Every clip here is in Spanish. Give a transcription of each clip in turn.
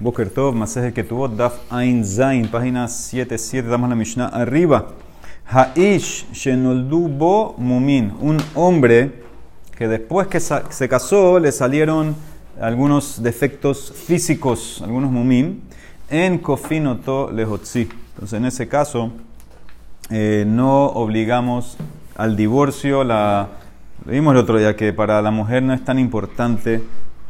Boker Tov, Maseje tuvo Daf Ein Zain, página 77, damos la Mishnah arriba. Haish Shenoldu Bo Mumin, un hombre que después que se casó le salieron algunos defectos físicos, algunos mumim, en Kofinoto Lehotzi. Entonces, en ese caso, eh, no obligamos al divorcio. La, vimos el otro día que para la mujer no es tan importante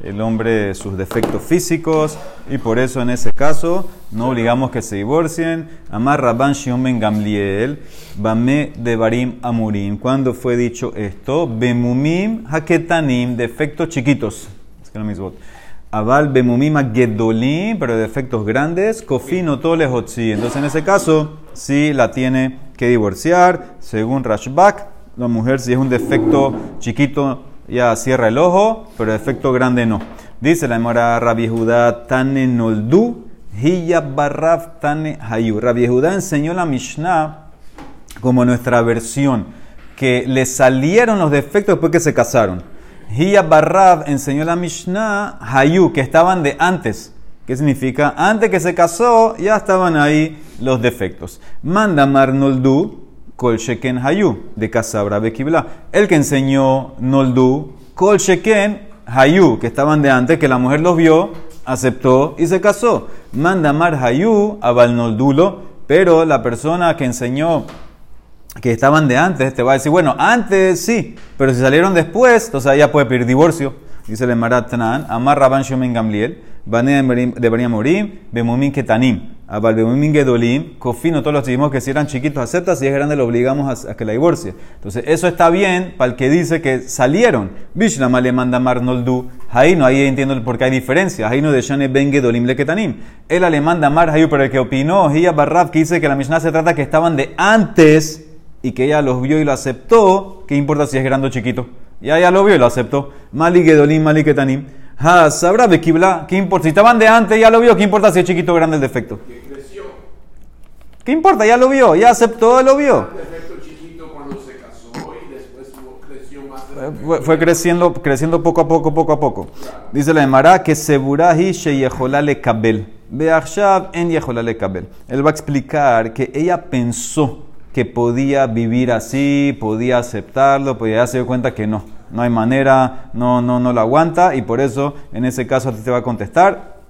el hombre sus defectos físicos y por eso en ese caso no obligamos que se divorcien. Amar Rabban Shion Ben Gamliel, Bame de Barim Amurim. ¿Cuándo fue dicho esto? Bemumim Haketanim, defectos chiquitos. Es que no mismo. Aval Bemumim Gedolim, pero defectos grandes. Kofino Tolehotzi. Entonces en ese caso sí la tiene que divorciar. Según Rashbak, la mujer si es un defecto chiquito ya cierra el ojo, pero efecto grande no. Dice la Emora Rabbi Judá Tane Noldu, Hiya Barraf Tane Hayu. Rabbi Judá enseñó la Mishnah como nuestra versión, que le salieron los defectos después que se casaron. Hiya Barraf enseñó la Mishnah Hayu, que estaban de antes. ¿Qué significa? Antes que se casó, ya estaban ahí los defectos. Manda Mar Noldu, Kol Sheken Hayu, de Casabra Bekibla. El que enseñó Noldu, Kol Sheken Hayu, que estaban de antes, que la mujer los vio, aceptó y se casó. Manda Mar Hayu a Noldulo, pero la persona que enseñó que estaban de antes te va a decir, bueno, antes sí, pero si salieron después, entonces ya puede pedir divorcio. Dice el Marat Amar Rabban Shomen Gamliel, de Bariam Morim, Bemumin Ketanim. Abal Bemumin Gedolim, Kofino, todos los dijimos que si eran chiquitos acepta, si es grande lo obligamos a, que la divorcie. Entonces, eso está bien para el que dice que salieron. Bishlama le manda Marnoldu, no ahí entiendo por qué hay diferencia. no de Shane Ben Gedolim le Ketanim. Él le manda Mar Hayu, pero el que opinó, Hiya Barraf, que dice que la Mishnah se trata que estaban de antes y que ella los vio y lo aceptó, ¿qué importa si es grande o chiquito? Ya ella lo vio y lo aceptó. Mali Gedolim, Mali Ketanim. Ha, sabrá de Kibla, ¿qué importa? Si estaban de antes, ya lo vio, ¿qué importa si es chiquito o grande el defecto? ¿Qué importa? Ya lo vio, ya aceptó, lo vio. Fue, creciendo, creciendo poco a poco, poco a poco. Dice la Emara que Seburahi Sheyejolale Kabel. Beachshav en Yejolale Kabel. Él va a explicar que ella pensó que podía vivir así, podía aceptarlo, pero ya se dio cuenta que no no hay manera, no, no, no lo aguanta y por eso en ese caso a ti te va a contestar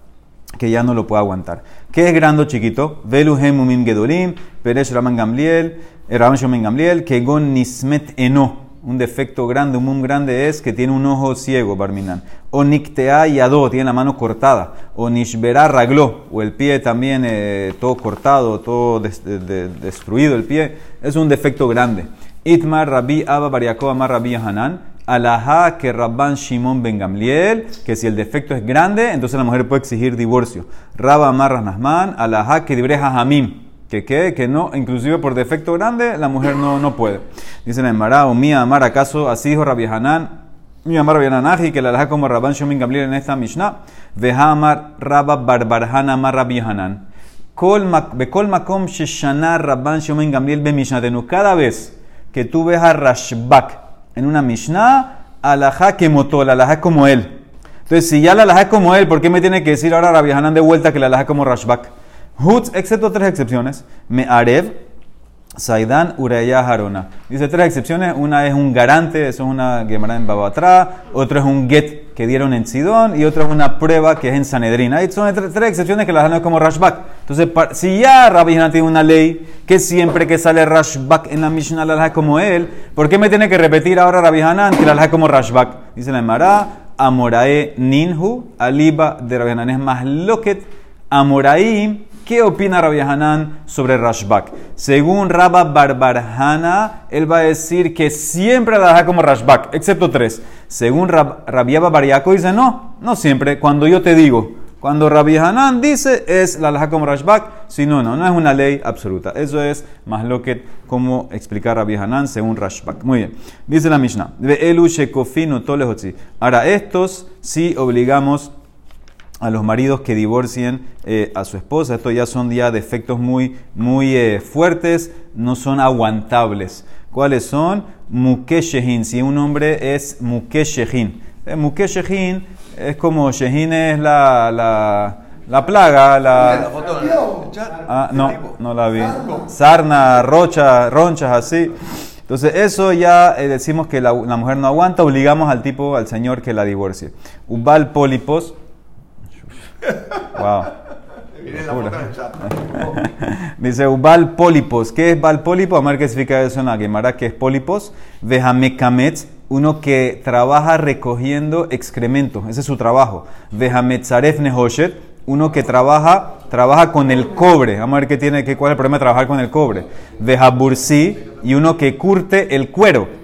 que ya no lo puede aguantar. ¿Qué es grande o chiquito? Veluhem umim gedolim, peresh raman gamliel, eh, raman gamliel, kegon nismet eno. Un defecto grande, un mum grande es que tiene un ojo ciego, Barminan. O niktea yado, tiene la mano cortada. O nishbera raglo, o el pie también eh, todo cortado, todo destruido el pie. Es un defecto grande. Itmar Rabbi Abba Bariakov Amar Rabbi Hanan alajá que Rabban Shimon Ben Gamliel, que si el defecto es grande, entonces la mujer puede exigir divorcio. Rabba Amar Nasman, alajá que dibreja Hamim, que qué, que no, inclusive por defecto grande, la mujer no, no puede. Dice la Emara, o mía Amar, ¿acaso así dijo Rabbi Hanan? Mi Amar Rabbi Hanan, que la alajá como Rabban Ben Gamliel en esta Mishnah, veja Amar Rabba Barbarhan Amar Rabbi Hanan. Bekol makom sheshana Rabban Ben Gamliel be Mishnatenu. Cada vez que tú ves a Rashbak, en una Mishnah, alajá que motó, la alajá como él. Entonces, si ya la alajá como él, ¿por qué me tiene que decir ahora Rabbi Hanan de vuelta que la alajá como Rashbak? Hutz, excepto tres excepciones. Me arev, Saidan, Uraya, Harona. Dice tres excepciones. Una es un garante, eso es una Gemara en Babatra. Otro es un get que dieron en Sidón. Y otro es una prueba que es en Sanedrina. Ahí son tres, excepciones que las dan como Rashbak. Entonces, si ya Rabbi tiene una ley que siempre que sale Rashbak en la Mishnah la deja como él, ¿por qué me tiene que repetir ahora Rabbi Hanan que la deja como Rashbak? Dice la Emara, Amorae Ninhu, Aliba de Rabbi Hanan es más loquet. Amoraim ¿Qué opina Rabbi Hanan sobre Rashbak? Según Rabba Barbarhana, él va a decir que siempre la como Rashbak, excepto tres. Según Rab, Rabiaba Bariaco dice, no, no siempre, cuando yo te digo. Cuando Rabbi Hanan dice es la como Rashbak, si no, no, no es una ley absoluta. Eso es más lo que como explicar Rabbi Hanan según Rashbak. Muy bien. Dice la Mishnah. Ahora, estos sí obligamos a los maridos que divorcien eh, a su esposa. Estos ya son ya defectos muy, muy eh, fuertes, no son aguantables. ¿Cuáles son? Mukeshehin. Si un hombre es Mukeshehin. Eh, Mukeshehin es como Shehin es la, La plaga, la... Ah, Ese no, tipo. no la vi. Sarna, rocha, ronchas, así. Entonces, eso ya eh, decimos que la, la mujer no aguanta, obligamos al tipo, al señor que la divorcie. Ubal pólipos. Wow. Dice Ubal pólipos. ¿Qué es Bal pólipo? Vamos a ver qué significa eso en la Gemara. ¿Qué es pólipos? Vejamekamets, uno que trabaja recogiendo excremento. Ese es su trabajo. Vejametzaref nehoshet, uno que trabaja, trabaja con el cobre. Vamos a ver qué tiene, qué, cuál es el problema de trabajar con el cobre. Vejabursi, y uno que curte el cuero.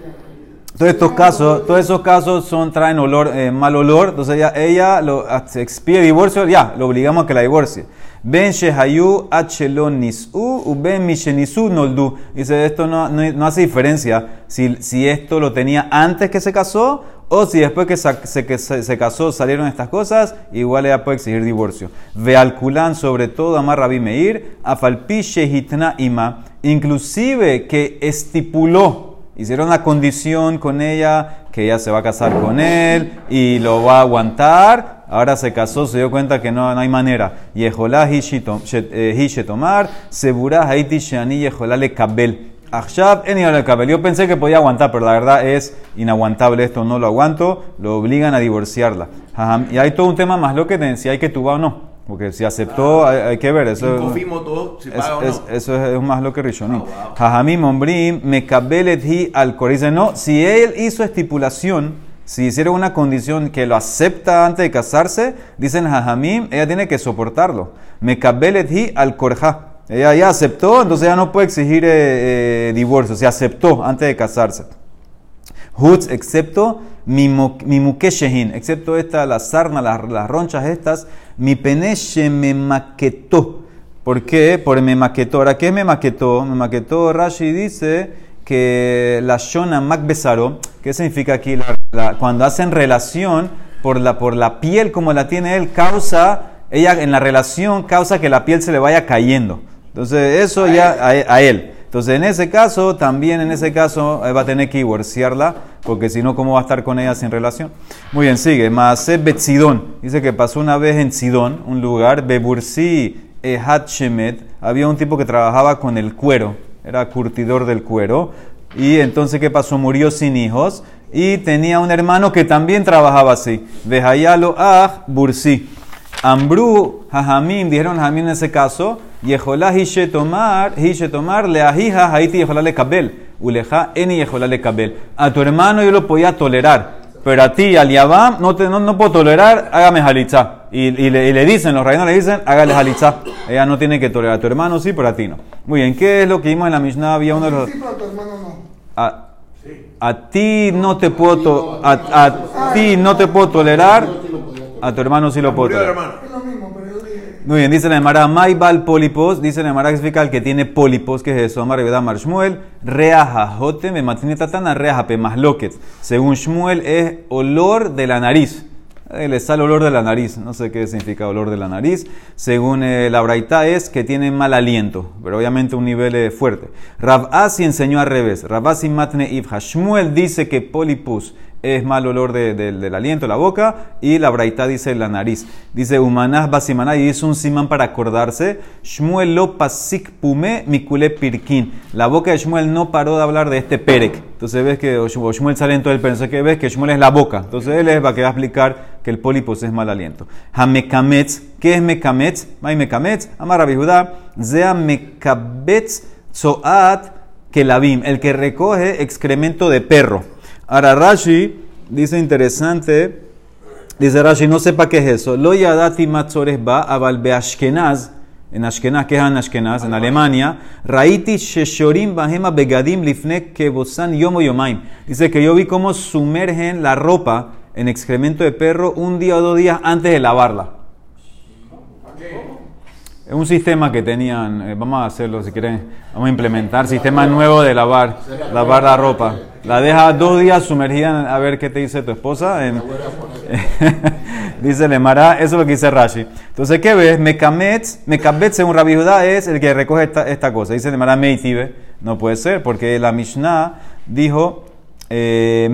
Todos estos casos, todos esos casos son, traen olor, eh, mal olor. Entonces ella, ella lo, ah, se expide divorcio, ya, lo obligamos a que la divorcie. Ben shehayu achelon nis'u u ben mishenisu noldu. Dice, esto no, no, no hace diferencia si, si esto lo tenía antes que se casó o si después que, se, que se, se casó salieron estas cosas, igual ella puede exigir divorcio. Ve al culán, sobre todo, amar Rabbi Meir, afalpi shehitna ima, inclusive que estipuló Hicieron una condición con ella que ella se va a casar con él y lo va a aguantar. Ahora se casó, se dio cuenta que no, no hay manera. Yeholá tomar, segura haiti shani yeholá le kabel. Yo pensé que podía aguantar, pero la verdad es inaguantable esto, no lo aguanto. Lo obligan a divorciarla. Y hay todo un tema más lo que si hay que tubar o no. Porque si aceptó, hay, hay que ver. Eso, Confirmo todo, si es- paga o es- no. eso es, es más lo que Rishonim. Ah. Jajamim ombrim mekabelet hi al Dice, no, si él hizo estipulación, si hicieron una condición que lo acepta antes de casarse, dicen Jajamim, ella tiene que soportarlo. Mekabelet hi al korja. Ella ya aceptó, entonces ella no puede exigir eh, eh, divorcio. Se aceptó antes de casarse. Hutz, excepto mi mukeshehin, excepto esta, la sarna, las, las ronchas estas, mi peneche me maquetó. ¿Por qué? Por me maquetó. Ahora, ¿qué me maquetó? Me maquetó, Rashi dice que la shona makbesaro, ¿qué significa aquí? La- la- cuando hacen relación por la, por la piel como la tiene él, causa, ella en la relación causa que la piel se le vaya cayendo. Entonces, eso ya a, a él. Entonces, en ese caso, también en ese caso, él va a tener que divorciarla, porque si no, ¿cómo va a estar con ella sin relación? Muy bien, sigue. Maaseh Betzidón. Dice que pasó una vez en Sidón, un lugar, Bebursi Ehat Shemet. Había un tipo que trabajaba con el cuero, era curtidor del cuero. Y entonces, ¿qué pasó? Murió sin hijos. Y tenía un hermano que también trabajaba así. Vejayalo Ah Bursi. Ambru, Jajamim, dijeron Jajamim en ese caso, Yeholá Hishe tomar, Hishe tomar, le ajija, Haiti Yeholá le kabel, Uleja eni Yeholá le kabel. A tu hermano yo lo podía tolerar, pero a ti, al Yabam, no, te, no, no puedo tolerar, hágame jalitza. Y, y le, y le dicen, los reinos le dicen, hágale jalitza. Ella no tiene que tolerar a tu hermano, sí, pero a ti no. Muy bien, ¿qué es lo que vimos en la Mishnah? Había uno de los. Sí, pero tu hermano no. A, a ti no te puedo to- a, a ti no te puedo tolerar, a tu hermano sí lo puedo tolerar. hermano. Es lo mismo, pero yo dije. Muy bien, dice la Emara, Maibal polipos, dice la Emara que el que tiene pólipos, que es eso, Amar Rebeda Mar Shmuel, Reaja Jote, me mantiene tatana, Reaja pe masloquet. Según Shmuel es olor de la nariz. Eh, le sale olor de la nariz, no sé qué significa olor de la nariz. Según eh, la Braita es que tiene mal aliento, pero obviamente un nivel eh, fuerte. Rav Asi enseñó al revés. Rav Asi matne ifha. Shmuel dice que polipus es mal olor de- de- del aliento, la boca, y la Braita dice la nariz. Dice Humanás Basimaná y es un simán para acordarse. Shmuel lo pasik pume mikule pirkin. La boca de Shmuel no paró de hablar de este perek. Entonces ves que Shmuel sale en todo el. Entonces que ves que Shmuel es la boca. Entonces él es va que va a explicar que el polipos es mal aliento. Hamekametz, ¿qué es mekametz? May mekametz, amar Judá, zea mekabetz zoat kelabim, el que recoge excremento de perro. Ahora Rashi dice interesante, dice Rashi, no sepa qué es eso. Lo yadati matzores ba aval beashkenaz, en Ashkenaz, ¿qué es en Ashkenaz? En Alemania. Raiti sheshorim bahema begadim lifne kebosan yomo yomaim. Dice que yo vi cómo sumergen la ropa en excremento de perro un día o dos días antes de lavarla. Es un sistema que tenían, eh, vamos a hacerlo si quieren, vamos a implementar sistema nuevo de lavar, lavar la ropa. La deja dos días sumergida a ver qué te dice tu esposa. En, dice Lemara, eso es lo que dice Rashi. Entonces, ¿qué ves? Mekametz, Mekabet según Rabbi Judá es el que recoge esta, esta cosa. Dice Lemara Meitibe, no puede ser, porque la Mishnah dijo eh,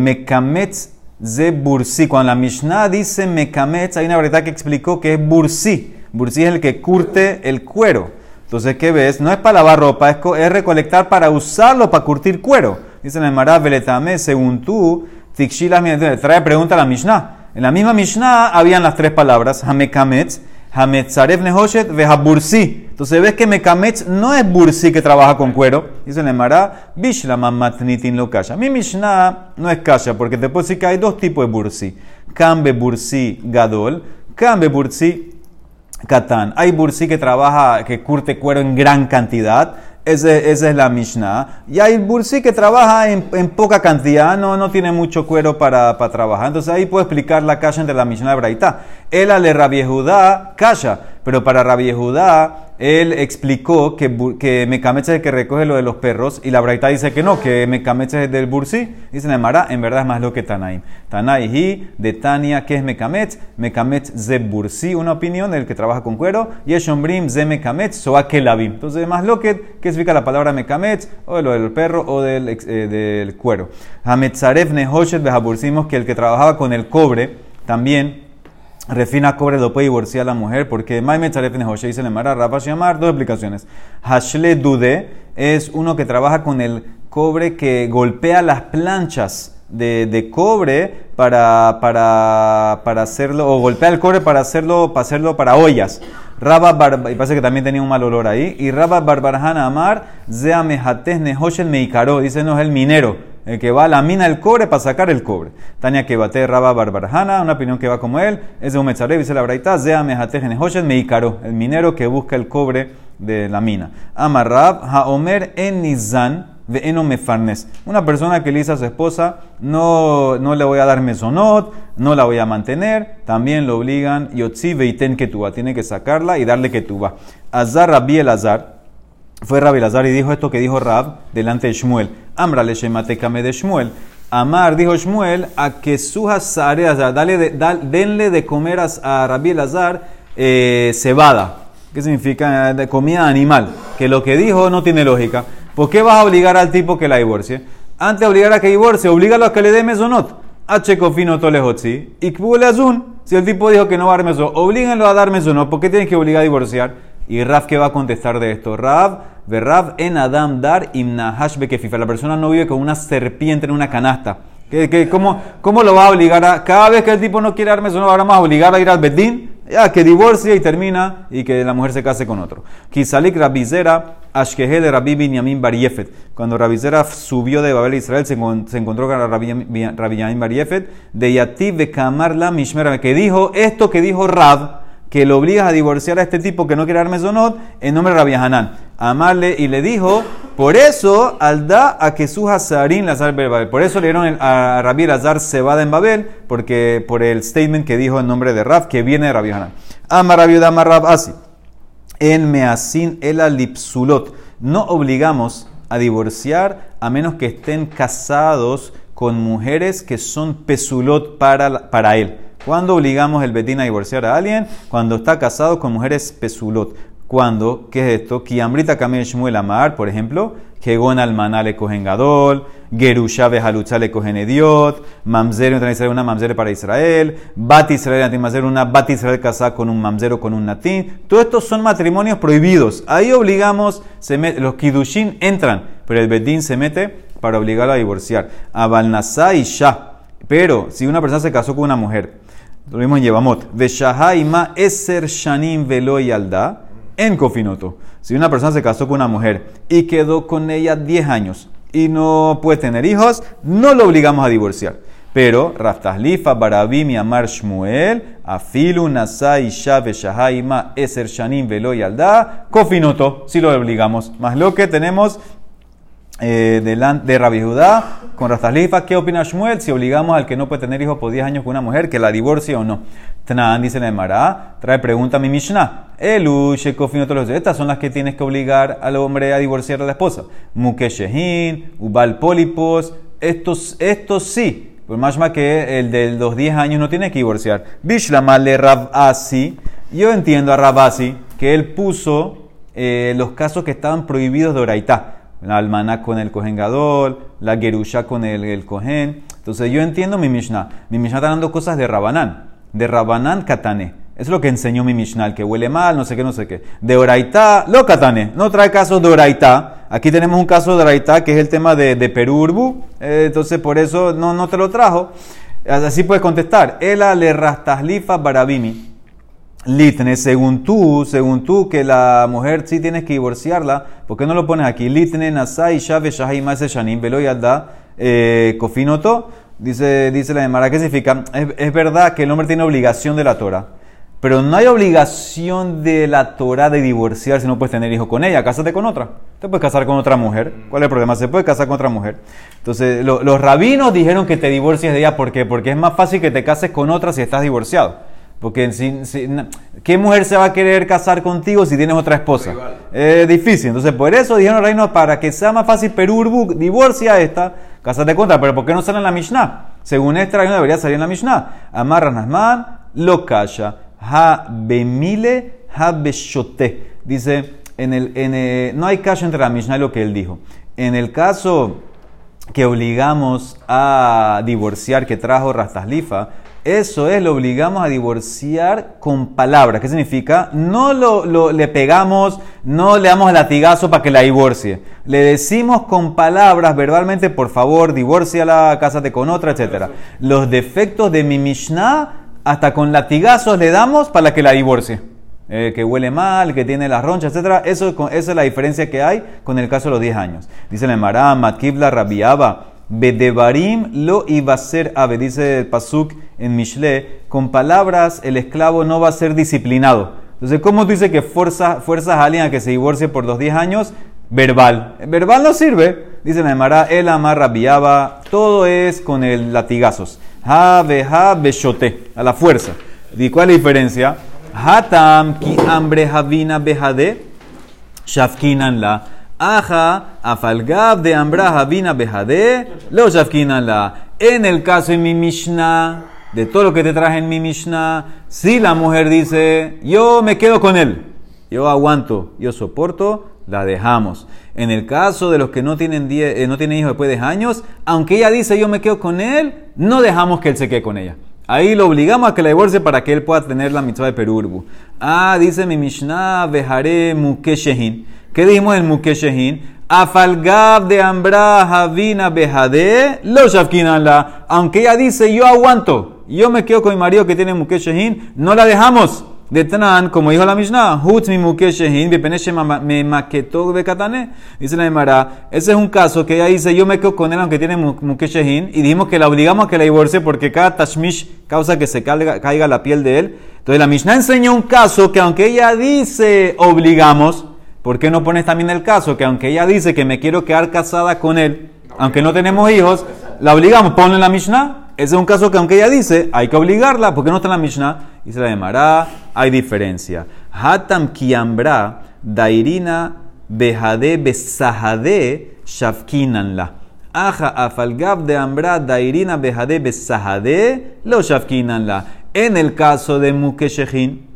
ze bursi. Cuando la Mishnah dice Mekametz, hay una verdad que explicó que es bursi. Bursi es el que curte el cuero. Entonces, ¿qué ves? No es para lavar ropa, es, es recolectar para usarlo, para curtir cuero. Dice en el Mará Beletame, según tú, Tikshilas trae pregunta a la Mishnah. En la misma Mishnah habían las tres palabras, Hamekametz, Hametzaref Nehoshet, Vehabursi. Entonces ves que Mekametz no es Bursi que trabaja con cuero. Dice el Mará, Bishlama Matnitin lo kasha. Mi Mishnah no es kasha, porque te puedo que hay dos tipos de Bursi. Kambe Bursi Gadol, Kambe Bursi Catán. Hay bursi que trabaja, que curte cuero en gran cantidad. Ese- esa es la Mishnah. Y hay bursi que trabaja en, en poca cantidad, no, no tiene mucho cuero para, para trabajar. Entonces ahí puedo explicar la kasha entre la Mishnah y Braitá. Él ale Rabbi Judá, kasha. Pero para Rabbi Judá, él explicó que, que Mekametz es el que recoge lo de los perros. Y la Braitá dice que no, que Mekametz es del bursi. Dice Nemara, en verdad es más lo que Tanaim. Tanai hi, de Tania, que es Mekametz? Mekametz ze bursi, una opinión del que trabaja con cuero. Y es Shombrim ze Mekametz, soa kelavim. Entonces, más lo que, ¿qué significa la palabra Mekametz? O de lo del perro o del, eh, del cuero. Hametzaref nehoshet behabursimos, que el que trabajaba con el cobre también refina cobre lo puede divorciar la mujer porque Maime Nehoshe dice en el Mara Rafa Shamar, dos explicaciones. Hashle Dude es uno que trabaja con el cobre que golpea las planchas de, de cobre para, para, para hacerlo, o golpea el cobre para hacerlo, para hacerlo para ollas. Rabba Bar- y parece que también tenía un mal olor ahí. Y Rabba Barbarjana Amar, Zea Mejates Nehoshen Meikaro, dice no es el minero el que va a la mina del cobre para sacar el cobre. Tania que bate Raba Barbarjana, una opinión que va como él, es de un Metzarev, dice la Braita, Zea Mejatej Nehoshet Meikaro, el minero que busca el cobre de la mina. Amarrab, Haomer en Nizan, Mefarnes. Una persona que le dice a su esposa, no, no le voy a dar mesonot, no la voy a mantener, también lo obligan, Yotzi Veiten Ketuba, tiene que sacarla y darle Ketuba. Azar Rabbi el Azar, fue Rabbi Lazar y dijo esto que dijo Rab delante de Shmuel. Amra le de Shmuel. Amar, dijo Shmuel, a que sujas sareas, dale de- dal- denle de comer a, Rabbi Lazar eh, cebada. ¿Qué significa? De comida animal. Que lo que dijo no tiene lógica. ¿Por qué vas a obligar al tipo que la divorcie? Antes de obligar a que divorcie, oblígalo a que le dé mesonot. H cofino tolejotzi. Y azun. Si el tipo dijo que no va a dar mesonot, oblíguenlo a dar mesonot. ¿Por qué tienen que obligar a divorciar? Y Rav, ¿qué va a contestar de esto? Rav, Rav en Adam dar imnahash bekefifa. La persona no vive con una serpiente en una canasta. ¿Qué, cómo, ¿Cómo lo va a obligar a.? Cada vez que el tipo no quiere dar mesonot, ahora más a obligar a ir al bedín. Ya, que divorcie y termina y que la mujer se case con otro. Kisalik Rabizera, Ashkehe de Rabbi Binyamin Bar Yefet. Cuando Rabizera subió de Babel a Israel, se, encon- se encontró con Rabbi Binyamin Bar Yefet, de Yativ de Kamar la Mishmera, que dijo esto que dijo Rab, que lo obligas a divorciar a este tipo que no quiere dar mesonot, en nombre de Rabbi Hanan. Amarle y le dijo, por eso, al da a que su Hazarín Lazar Babel. Por eso le dieron a Rabbi Lazar cebada en Babel, porque por el statement que dijo en nombre de Rab, que viene de Rabbi Hanan. Amar Rabbi Udam Rab así. En Measin el alipsulot. No obligamos a divorciar a menos que estén casados con mujeres que son pesulot para, para él. ¿Cuándo obligamos el betín a divorciar a alguien? Cuando está casado con mujeres pesulot. ¿Cuándo? ¿Qué es esto? Kiambrita Kamel Shmuel Amar, por ejemplo, Kegon Almaná le cogen Gadol, Gerusha Bejalutza le cogen Ediot, Mamzer una Mamzer para Israel, Bat Israel una Bat Israel casada con un Mamzer o con un Natín. Todos estos son matrimonios prohibidos. Ahí obligamos, los Kidushin entran, pero el Bedín se mete para obligarlo a divorciar. A Balnasá y Shah. Pero si una persona se casó con una mujer, lo mismo en Yevamot, Veshahaima Eser Shanim Velo Yalda, en Kofinoto. Si una persona se casó con una mujer y quedó con ella 10 años y no puede tener hijos, no lo obligamos a divorciar. Pero Raftahlifa, Barabim y Amar Shmuel, Afilu, Nasai, Shabe, Shahaima, Eser Shanim, Velo Yalda, Kofinoto, si lo obligamos. Más lo que tenemos eh, de Rabbi Judá con Rastalifa. ¿Qué opina Shmuel si obligamos al que no puede tener hijos por 10 años con una mujer que la divorcie o no? Tanán dice Mará, trae pregunta a mi Mishnah. Elu, Shekofin, otros Estas son las que tienes que obligar al hombre a divorciar a la esposa. Mukeshehin, Ubal Polipos. Estos, estos sí. Por más que el de los 10 años no tiene que divorciar. Bishlama le Rabasi. Yo entiendo a Rabasi que él puso eh, los casos que estaban prohibidos de Oraitá la almaná con el Kohen Gadol, la Gerusha con el, el. Entonces yo entiendo mi Mishnah. Mi Mishnah está dando cosas de Rabanán, de Rabanán Katané. Eso es lo que enseñó mi Mishnah, el que huele mal, no sé qué, no sé qué. De Oraitá, lo katane, no trae casos de Oraitá. Aquí tenemos un caso de Oraitá que es el tema de, de Perú Urbu, eh, entonces por eso no, no te lo trajo. Así puedes contestar. Ela le rastaslifa barabimi. Litne, según tú, según tú, que la mujer sí tienes que divorciarla, ¿por qué no lo pones aquí? Litne, nasai, shave, shahai, maese, shanim, velo yadda, eh, kofinoto. Dice, dice la Gemara, ¿qué significa? Es, es verdad que el hombre tiene obligación de la Torah, pero no hay obligación de la Torah de divorciar si no puedes tener hijo con ella. Cásate con otra. Te puedes casar con otra mujer. ¿Cuál es el problema? Se puede casar con otra mujer. Entonces, lo- los rabinos dijeron que te divorcies de ella. ¿Por qué? Porque es más fácil que te cases con otra si estás divorciado. Porque si, si- ¿qué mujer se va a querer casar contigo si tienes otra esposa? Es difícil. Entonces, por eso dijeron los rabinos, para que sea más fácil, Perú divorcia a esta, cásate con otra. Pero ¿por qué no sale en la Mishnah? Según este rabino debería salir en la Mishnah. Amarras Nasman, lo calla. Ha bemile, ha beshote. Dice, en el, en el- no hay caso entre la Mishnah y lo que él dijo. En el caso que obligamos a divorciar, que trajo Rastaslifa, eso es, lo obligamos a divorciar con palabras. ¿Qué significa? No lo, lo- le pegamos, no le damos latigazo para que la divorcie. Le decimos con palabras, verbalmente, por favor, divórciala, cásate con otra, etc. Los defectos de mi Mishnah, hasta con latigazos le damos para que la divorcie. Eh, que huele mal, que tiene las ronchas, etc. Eso, esa es la diferencia que hay con el caso de los 10 años. Dice la Emara, Matkibla Rabiaba, Bedevarim lo iba a ser ave, dice el Pasuk en Mishle, con palabras el esclavo no va a ser disciplinado. Entonces, ¿cómo tú dices que fuerza, fuerzas a alguien a que se divorcie por los 10 años? Verbal. Verbal no sirve. Dice la Emara, el amar rabiaba, todo es con el latigazos. Ha, be, ha, beshote, a la fuerza. ¿Y cuál es la diferencia? Hatam ki hambre havina behade, shafkinan la. Aja, afalgab de ambra havina behade, lo la. En el caso en mi Mishnah, de todo lo que te traje en mi Mishnah, si la mujer dice, yo me quedo con él, yo aguanto, yo soporto, la dejamos. En el caso de los que no tienen, die- eh, no tienen hijos después de 10 años, aunque ella dice yo me quedo con él, no dejamos que él se quede con ella. Ahí lo obligamos a que la divorcie para que él pueda tener la mitzvah de perurbu. Ah, dice mi Mishnah, vejaré mukeshehin. ¿Qué dijimos en mukeshehin? Afalgab de ambra havina behade, lo la. Aunque ella dice yo aguanto, yo me quedo con mi marido que tiene mukeshehin, no la dejamos. De Tanan, como dijo la Mishnah, Hutz mi mukeshehin, me maquetó bekatane. Dice la Gemara, ese es un caso que ella dice, yo me quedo con él aunque tiene mu- mukeshehin, y dijimos que la obligamos a que la divorcie porque cada tashmish causa que se caiga, la piel de él. Entonces la Mishnah enseñó un caso que aunque ella dice obligamos, ¿por qué no pones también el caso que aunque ella dice que me quiero quedar casada con él, aunque no tenemos hijos, la obligamos, ponle la Mishnah? Ese es un caso que aunque ella dice, hay que obligarla, porque no está en la Mishnah, y se la llamará, hay diferencia. Hatam kiambra, dairina, behade, besahade, shafkinanla. Aja afalgab de ambra, dairina, behade, besahade, lo shafkinanla. En el caso de Mukeshehin,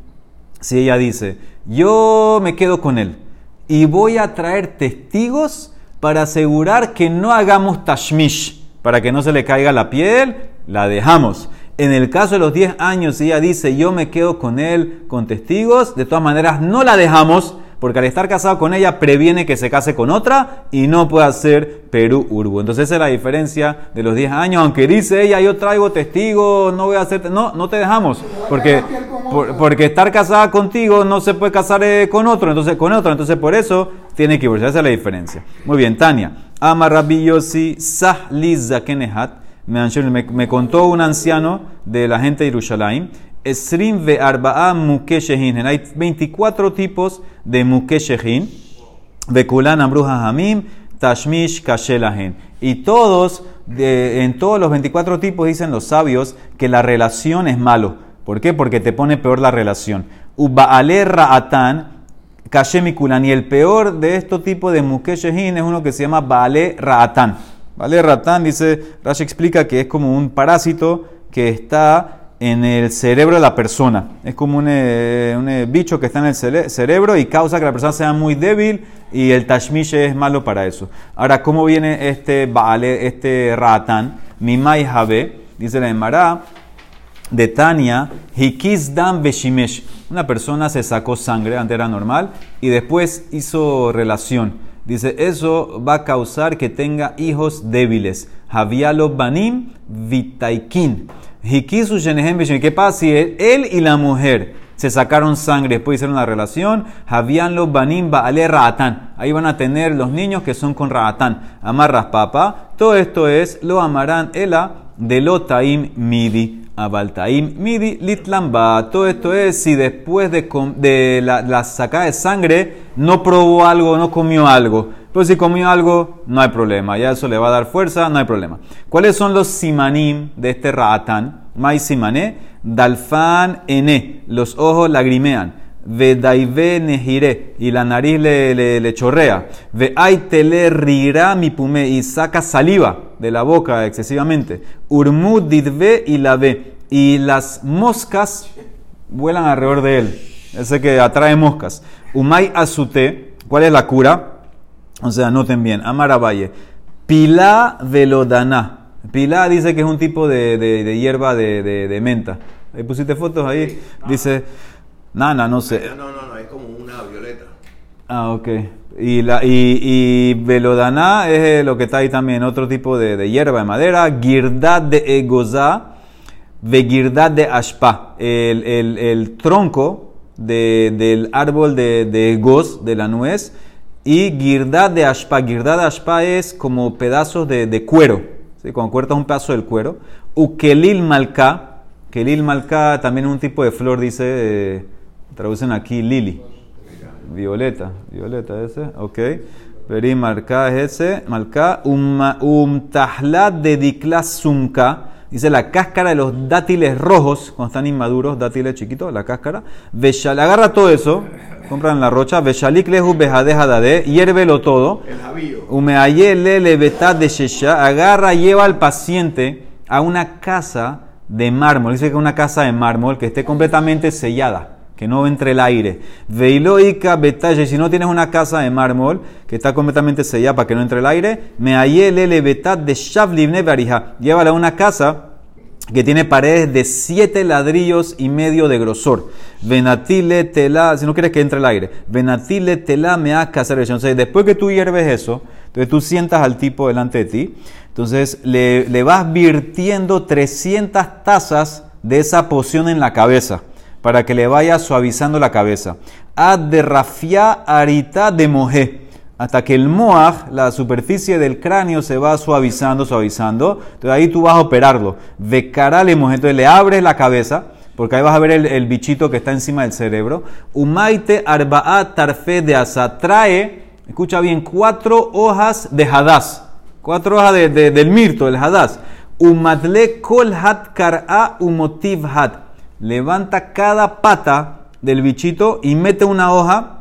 si ella dice, yo me quedo con él y voy a traer testigos para asegurar que no hagamos tashmish, para que no se le caiga la piel, la dejamos. En el caso de los 10 años, ella dice, yo me quedo con él con testigos, de todas maneras no la dejamos, porque al estar casado con ella previene que se case con otra y no puede hacer Perú Urbu. Entonces esa es la diferencia de los 10 años, aunque dice ella, yo traigo testigos, no voy a hacer, no, no te dejamos, porque, por- porque estar casada contigo no se puede casar eh, con otro, entonces con otro, entonces por eso tiene que divorciar, esa es la diferencia. Muy bien, Tania, Ama Rabbi Yossi Sahliz Zakenehat, me, me, me contó un anciano de la gente de Jerusalén, Esrim ve arba'a mukeshehin. Hay 24 tipos de mukeshehin. Bekulan Ambruja Hamim, Tashmish Kashelahen. Y todos, en todos los 24 tipos, dicen los sabios que la relación es malo. ¿Por qué? Porque te pone peor la relación. Ubaale Ra'atan, Kashemikulan. Y el peor de estos tipos de Mukeshehin es uno que se llama Baale Ra'atan. Baale Ra'atan, dice, Rashi explica que es como un parásito que está en el cerebro de la persona. Es como un, eh, un, eh, bicho que está en el cere- cerebro y causa que la persona sea muy débil y el tashmish es malo para eso. Ahora, ¿cómo viene este Baale, este Ra'atan? Mimai Habe, dice la Emara, de Tania, Hikis Dam Beshimesh. Una persona se sacó sangre, antes era normal, y después hizo relación. Dice, eso va a causar que tenga hijos débiles. Javialo Banim Vitaikin. ¿Qué pasa si él, y la mujer se sacaron sangre, después hicieron una relación? Javian los Banim Baale Raatán. Ahí van a tener los niños que son con Raatán. Amarras papa. Todo esto es, lo amarán ela de Lotaim Midi. Abaltaim Midi Litlamba. Todo esto es si después de, de la, la sacada de sangre no probó algo, no comió algo. Pero si comió algo, no hay problema. Ya eso le va a dar fuerza, no hay problema. ¿Cuáles son los simanim de este Raatán? Mai simané, dalfan ene. Los ojos lagrimean. Vedaive nejire. Y la nariz le, le, le chorrea. Ve tele rira mi pume. Y saca saliva de la boca excesivamente. Urmud didve y la ve. Y las moscas vuelan alrededor de él. Ese que atrae moscas. Umay azute. ¿Cuál es la cura? O sea, noten bien. Amaravalle. Pilá velodana. Pilá dice que es un tipo de, de- de hierba de, de- menta. Ahí pusiste fotos ahí. Dice, nana, no sé. No, no, no, es como una violeta. Ah, ok. Y, la, y, y velodaná es eh, lo que está ahí también, otro tipo de, de hierba de madera. Girdad de egozá, vegirdad de ashpa. El, el, el tronco de- del árbol de, de egoz, de la nuez. Y girdad de ashpa. Girdad de ashpa es como pedazos de, de cuero. ¿sí? Cuando cortas un pedazo del cuero. Ukelil malka. Kelil malka también es un tipo de flor, dice, eh, traducen aquí lili. Violeta, violeta ese, ok. Veri marca es ese, marca um, umtahlat de dikla sumka. Dice la cáscara de los dátiles rojos, cuando están inmaduros, dátiles chiquitos, la cáscara. Veshal, agarra todo eso, compran la rocha. Veshalik lehu bejadeja dade, hiérvelo todo. El jabillo. Umeayele levetat de shesha, agarra, lleva al paciente a una casa de mármol. Dice que una casa de mármol que esté completamente sellada, que no entre el aire. Veiloica betalle, si no tienes una casa de mármol que está completamente sellada para que no entre el aire, meayele levetat de shavlivne varija, llévala a una casa que tiene paredes de siete ladrillos y medio de grosor. Venatile tela, si no quieres que entre el aire, venatile tela me hace hacer Entonces, después que tú hierves eso, entonces tú sientas al tipo delante de ti, entonces le, le vas virtiendo 300 tazas de esa poción en la cabeza para que le vaya suavizando la cabeza. Ad de rafia arita de mojé hasta que el moaj, la superficie del cráneo, se va suavizando, suavizando. Entonces ahí tú vas a operarlo. Vecarale moje. Entonces le abres la cabeza, porque ahí vas a ver el, el bichito que está encima del cerebro. Umaite arba'a tarfe de asa. Trae, escucha bien, cuatro hojas de hadas. Cuatro hojas de- de- del mirto, del hadas. Umadle kol hat kar'a umotiv hat. Levanta cada pata del bichito y mete una hoja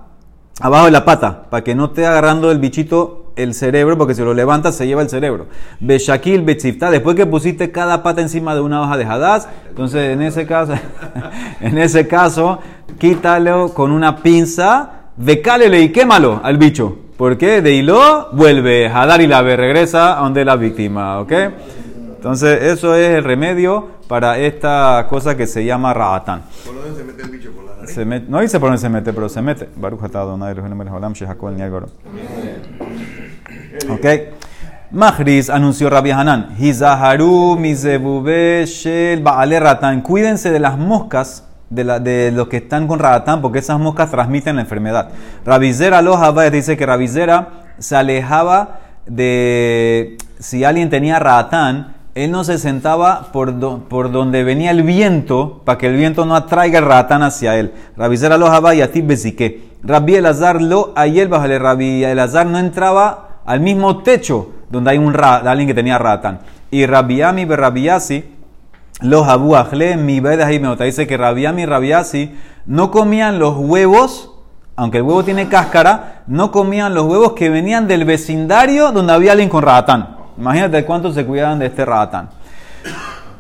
abajo de la pata, para que no esté agarrando el bichito el cerebro, porque si lo levanta se lleva el cerebro. Beshakil betzifta, después que pusiste cada pata encima de una hoja de hadas, entonces en ese caso, en ese caso, quítalo con una pinza, becálele y quémalo al bicho. porque De hilo vuelve, hadar y lave, regresa a donde la víctima, ¿ok? Entonces, eso es el remedio para esta cosa que se llama Ra'atán. ¿Por dónde se mete el bicho? ¿Por la nariz? Se no dice por dónde se mete, pero se mete. Baruch Atadonai, Ok. Mahriz anunció Rabbi Hanan, Hizaharu shel baale ratan. Cuídense de las moscas de, la, de, los que están con ratán, porque esas moscas transmiten la enfermedad. Rabizera Aloha dice que Rabizera se alejaba de si alguien tenía ratán él no se sentaba por, do- por donde venía el viento, para que el viento no atraiga el ratán hacia él. Rabizera Loja y Atib Bezique. Rabbi Elazar lo ayel bajale. Rabbi Elazar no entraba al mismo techo donde hay un ra, alguien que tenía ratán. Y Rabiami Berrabiasi, los Abu Ajle, mi Bedas y Meota, dice que Rabiami y Rabiasi no comían los huevos, aunque el huevo tiene cáscara, no comían los huevos que venían del vecindario donde había alguien con ratán. Imagínate cuánto se cuidaban de este ratán.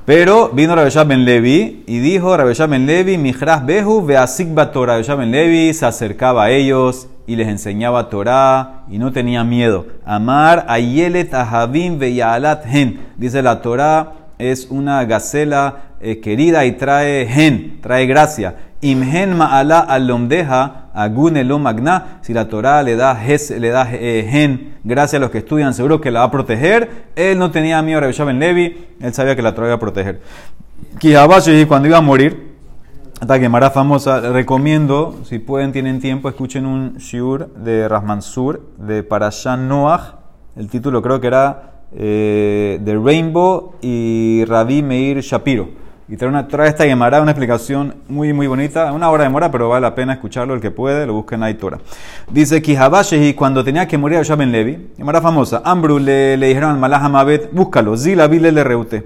Pero vino Rabbi Ben Levi y dijo Rabbi Ben Levi, Mijras Behu Beasikba Torah. Rabbi Ben Levi se acercaba a ellos y les enseñaba Torah y no tenía miedo. Amar Ayelet Ahavim Veyalat Hen. Dice la Torah es una gacela eh, querida y trae gen, trae gracia. Imgen ma'ala alomdeja agune lo magna. Si la Torah le da, ges- le da eh, gen, gracia a los que estudian, seguro que la va a proteger. Él no tenía miedo a Rabbi Ben Levi, él sabía que la Torah iba a proteger. Kihabashi, cuando iba a morir, esta Gemara famosa, recomiendo, si pueden, tienen tiempo, escuchen un shiur de Rahmansur, de Parashan Noach. El título creo que era eh, The Rainbow y Rabbi Meir Shapiro. Y trae, una, trae esta Gemara una explicación muy, muy bonita. Una hora de mora, pero vale la pena escucharlo. El que puede, lo busquen ahí Torah. Dice Kihabashehi, cuando tenía que morir a Ben Levi, Gemara famosa, Ambru le, le dijeron al Malach Hamabet, búscalo, Zila Vile le reute.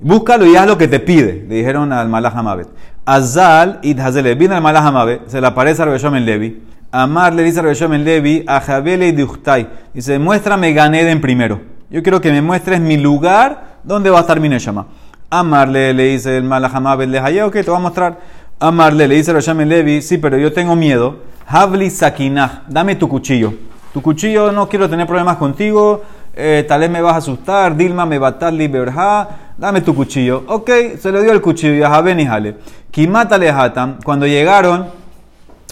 Búscalo y haz lo que te pide, le dijeron al Malach Hamabet. Azal y Hazele, viene al Malach Hamabet, se le aparece a Rabbi Levi. Amar le dice a Rabbi Levi, a Jabele y Duchtai. Dice, muéstrame Ganeden primero. Yo quiero que me muestres mi lugar donde va a estar mi Neshama. Amarle le dice el Malach Hamabet, le dice, ok, te voy a mostrar. Amarle le dice Rabbi Levi, sí, pero yo tengo miedo. Havli Sakinah, dame tu cuchillo. Tu cuchillo, no quiero tener problemas contigo. Eh, tal vez me vas a asustar. Dilma me va a liberja. Dame tu cuchillo. Ok, se le dio el cuchillo. A Jaben y Jale. Kimátale Hatam. Cuando llegaron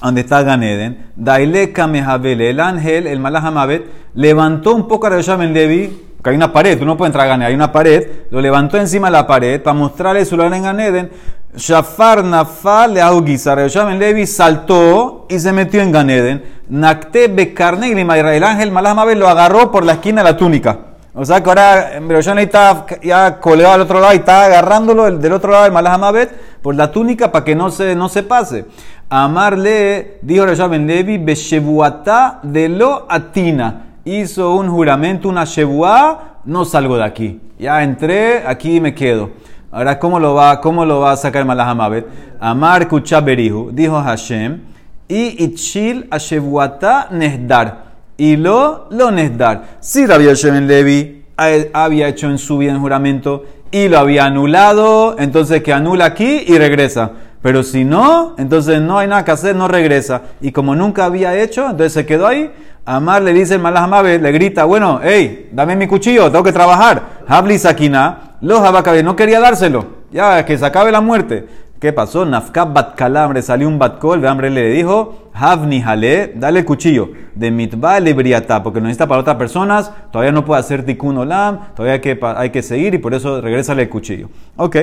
donde está Ganeden, Daileka Mehabele, el ángel, el Malach Hamabet, levantó un poco a Ben Levi, que hay una pared, tú no puedes entrar a Ganeden, hay una pared, lo levantó encima de la pared para mostrarle su lugar en Ganeden. Shafar Nafal le Ben Levi saltó y se metió en Ganeden. Nakte Bekarne el ángel Malach Hamabet lo agarró por la esquina de la túnica. O sea que ahora Rabbi está ya coleado al otro lado y está agarrándolo del otro lado del Malach Hamabet por la túnica para que no se, no se pase. Amarle, dijo Ben Levi, Beshevuata de lo atina. Hizo un juramento, una shevuá, no salgo de aquí. Ya entré, aquí me quedo. Ahora, ¿cómo lo va, cómo lo va a sacar Malach Hamabet? Amar Kuchaberihu, dijo Hashem, y Itchil a shevuata nehdar. Y lo, lo nehdar. Si Rabbi Ben Levi había hecho en su vida un juramento y lo había anulado, entonces que anula aquí y regresa. Pero si no, entonces no hay nada que hacer, no regresa. Y como nunca había hecho, entonces se quedó ahí. Amar le dice el Malahamabe, le grita, bueno, hey, dame mi cuchillo, tengo que trabajar. Habli Sakina, los abacabe, no quería dárselo, ya que se acabe la muerte. ¿Qué pasó? Nafkab Batkalambre salió un Batkol, el hambre le dijo, Havni Hale, dale el cuchillo, de mitba lebriata, porque lo necesita para otras personas, todavía no puede hacer tikkun olam, todavía hay que, hay que seguir y por eso regresa el cuchillo. Ok.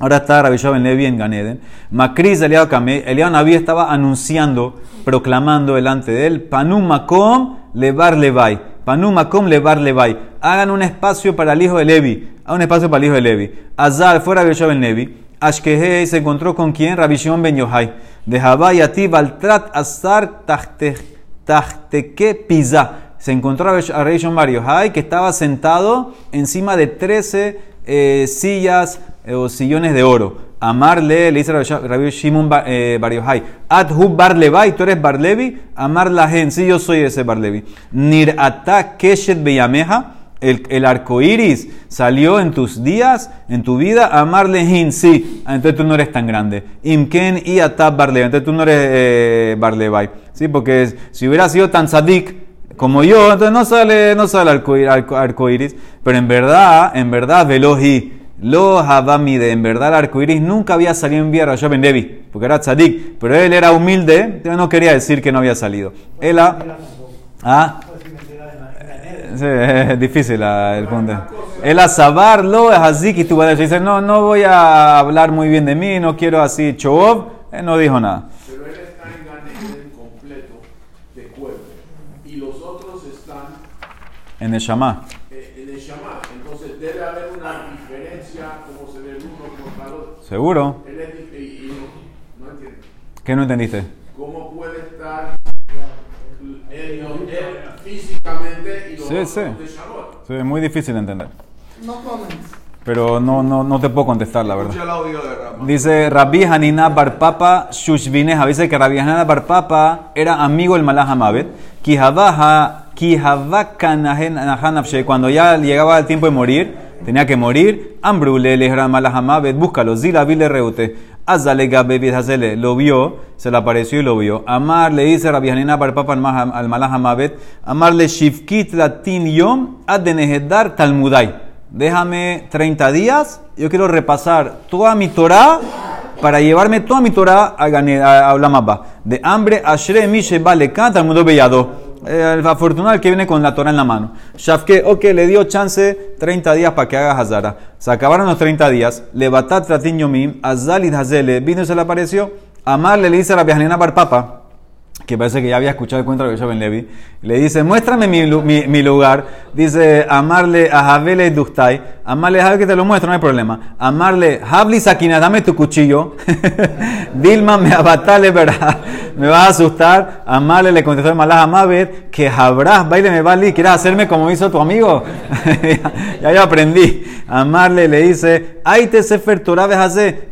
Ahora está Rabbi Ben Levi en Ganeden. Macris Eliyahu Kameh, Eliyahu Naví estaba anunciando, proclamando delante de él, Panum Makom Levar Levai. Panum Makom Levar Levai. Hagan un espacio para el hijo de Levi. Hagan un espacio para el hijo de Levi. Azal fuera Rabbi Ben Levi. Ashkehe se encontró con quién? Rabbi Shimon Ben Yohai. De Habai Ati Baltrat Azar Tachteke Pizá. Se encontró a Rabbi Shimon Ben Yohai que estaba sentado encima de 13 eh, sillas o sillones de oro. Amarle, le dice Rabbi Shimon eh, Bar Adhu Bar Levi, tú eres Bar Levi, Amar la gen, sí, yo soy ese Bar Levi. Nir ata keshet beyameja, el, el arco iris salió en tus días, en tu vida, Amar lehin, sí, entonces tú no eres tan grande. Imken y ata Bar Levi, entonces tú no eres eh. Sí, porque si hubiera sido tan sadik, como yo, entonces no sale, no sale arco, arco, arco iris, pero en verdad, en verdad, veloji. Lo Habamide, en verdad el arco iris nunca había salido en Vía Rasha Ben Levi, porque era tzadik, pero él era humilde, no quería decir que no había salido. Él ha, ¿Ah? Sí, es difícil la, el punto. El asabar lo es así que tú vas a decir, no, no voy a hablar muy bien de mí, no quiero así, Chob, él no dijo nada. Pero él está en Ganeden completo de cuerpo y los otros están En el Shama. eh, en el Shammah. Entonces debe haber una diferencia como se ve el uno con el otro. ¿Seguro? Él es y, y no, no entiendo. ¿Qué no entendiste? ¿Cómo puede estar él, él físicamente y los Sí, sí. de Shabbat? Sí, es muy difícil de entender. No comments. Pero no, no, no te puedo contestar, la verdad. Escucha el audio de Rama. Dice Rabbi Hanina Barpapa Shushvineja. Dice que Rabbi Hanina Barpapa era amigo del Malach Hamabet. Cuando ya llegaba el tiempo de morir, tenía que morir. Ambrule le Hamabet, búscalo. Zila vile reute. Azale gabe hazele. Lo vio, se le apareció y lo vio. Amar le dice Rabbi Hanina Barpapa al Hamabet. Amar le Shivkit Latin Yom Adenehedar Talmudai. déjame 30 días, yo quiero repasar toda mi Torah para llevarme toda mi Torah a, a, a. De hambre, Ashre Mishe Vale canta al bellado. Eh, el afortunado el que viene con la Torah en la mano. Shafke, ok, le dio chance 30 días para que haga Hazara. Se acabaron los 30 días. Levatat Tratin Yomim, Azalid Hazele, vino y se le apareció. Amarle le dice a la viajanina Barpapa, que parece que ya había escuchado el cuento de Rabbi Ben Levi, le dice, muéstrame mi, mi- mi lugar. Dice, amarle a Javele Dustai, amarle a que te lo muestro, no hay problema. Amarle, Habli Sakina, dame tu cuchillo. Dilma me abatale, ¿verdad? Me vas a asustar. Amarle le contestó el malaj Amabed, que habrás, baile me vali, ¿quieres hacerme como hizo tu amigo? ya, yo aprendí. Amarle le dice, ay te Sefer Torah,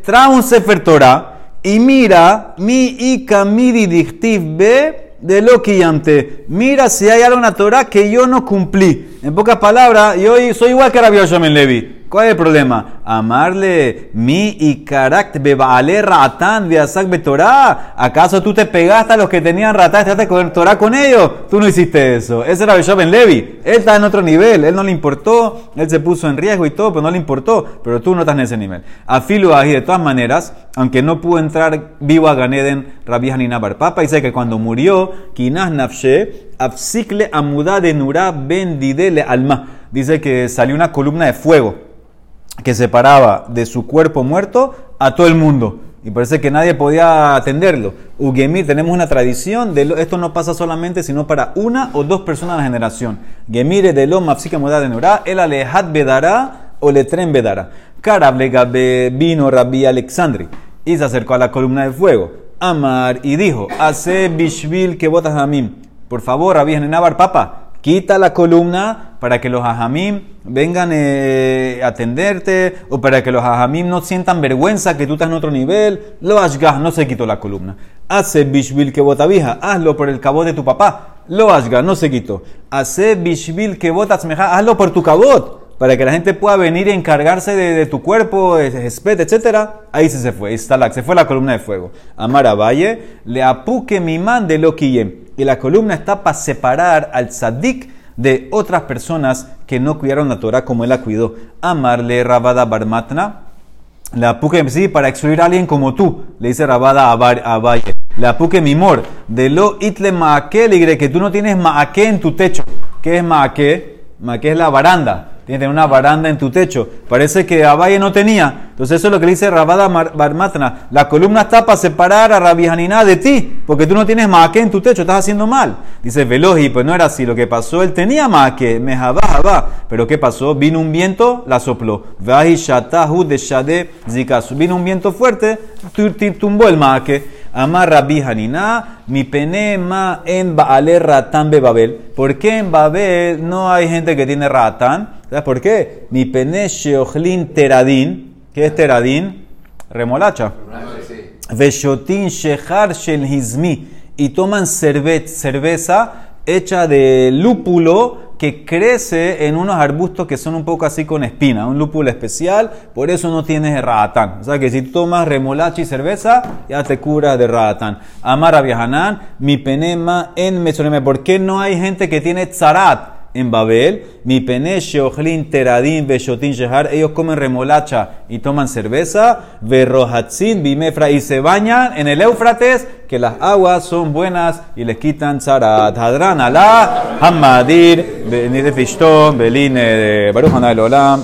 trae un Sefer Torah. Y mira, mi ika midi be de lo que yamte. Mira si hay algo en Torah que yo no cumplí. En pocas palabras, yo soy igual que Rabbi Yoshua Ben Levi. ¿Cuál es el problema? Amarle mi y carácter bebaale ratán de asak Torah. ¿Acaso tú te pegaste a los que tenían ratán, trataste con Torah con ellos? Tú no hiciste eso. Ese era Rabbi Ben Levi. Él está en otro nivel. Él no le importó. Él se puso en riesgo y todo, pero no le importó. Pero tú no estás en ese nivel. Afilo ahí de todas maneras, aunque no pudo entrar vivo a Ganeden, Rabbi Hanina Bar Papa dice que cuando murió, Kinas Nafshe, Afsikle Amudá de Nurá Ben Didele Alma. Dice que salió una columna de fuego que separaba de su cuerpo muerto a todo el mundo. Y parece que nadie podía atenderlo. Ugemir, tenemos una tradición, de esto no pasa solamente, sino para una o dos personas a la generación. Gemire de lo mafsika de nurá, el alejat bedara o letren bedara. Carable gabe vino Rabbi Alexandri y se acercó a la columna de fuego. Amar y dijo, hace bishvil que botas a mí. Por favor, Rabbi Hanenabar, papa, quita la columna para que los ajamim vengan eh, a atenderte o para que los ajamim no sientan vergüenza que tú estás en otro nivel. Lo ashgah, no se quitó la columna. Hace bishvil que vija, hazlo por el cabot de tu papá. Lo ashgah, no se quitó. Hace bishvil que botasmeja, hazlo por tu cabot para que la gente pueda venir y encargarse de, de tu cuerpo, espet, etcétera, ahí se, se fue, Istalak, se fue la columna de fuego. Amar a Valle, le apuque mi man de lo que Y la columna está para separar al tzadik de otras personas que no cuidaron la Torah como él la cuidó. Amarle Rabada Barmatna, le apuque, sí, para excluir a alguien como tú, le dice Rabada a, Valle. Le apuque mimor, de lo itle le diré que tú no tienes maake en tu techo. ¿Qué es maake? Maake es la baranda. Tener una baranda en tu techo. Parece que Abaye no tenía. Entonces eso es lo que le dice Rabada Barmatna. La columna está para separar a Rabbi de ti, porque tú no tienes maque en tu techo, estás haciendo mal. Dice Veloji, pues no era así. Lo que pasó, él tenía maque, me jabá, Pero ¿qué pasó? Vino un viento, la sopló. Vino un viento fuerte, tu- tu- tumbó el maque. Amar Rabbi Hanina, mi pene ma en Baale Ratán be Babel. ¿Por qué en Babel no hay gente que tiene ratán? ¿Sabes por qué? Mi pene sheochlin teradín. ¿Qué es teradín? Remolacha. Veshotin shehar shel hizmi. Y toman cerve- cerveza hecha de lúpulo que crece en unos arbustos que son un poco así con espina, un lúpulo especial, por eso no tienes ratán. O sea que si tú tomas remolacha y cerveza, ya te curas de ratán. Amar a Viajanán, mi penema en. ¿Por qué no hay gente que tiene tzarat? En Babel, mi pene sheochlin teradín veshotin shehar, ellos comen remolacha y toman cerveza, verrohatzin bimefra y se bañan en el Éufrates, que las aguas son buenas y les quitan zarat. Hadran alá, hamadir, benide fishton, beline Baruch Olam.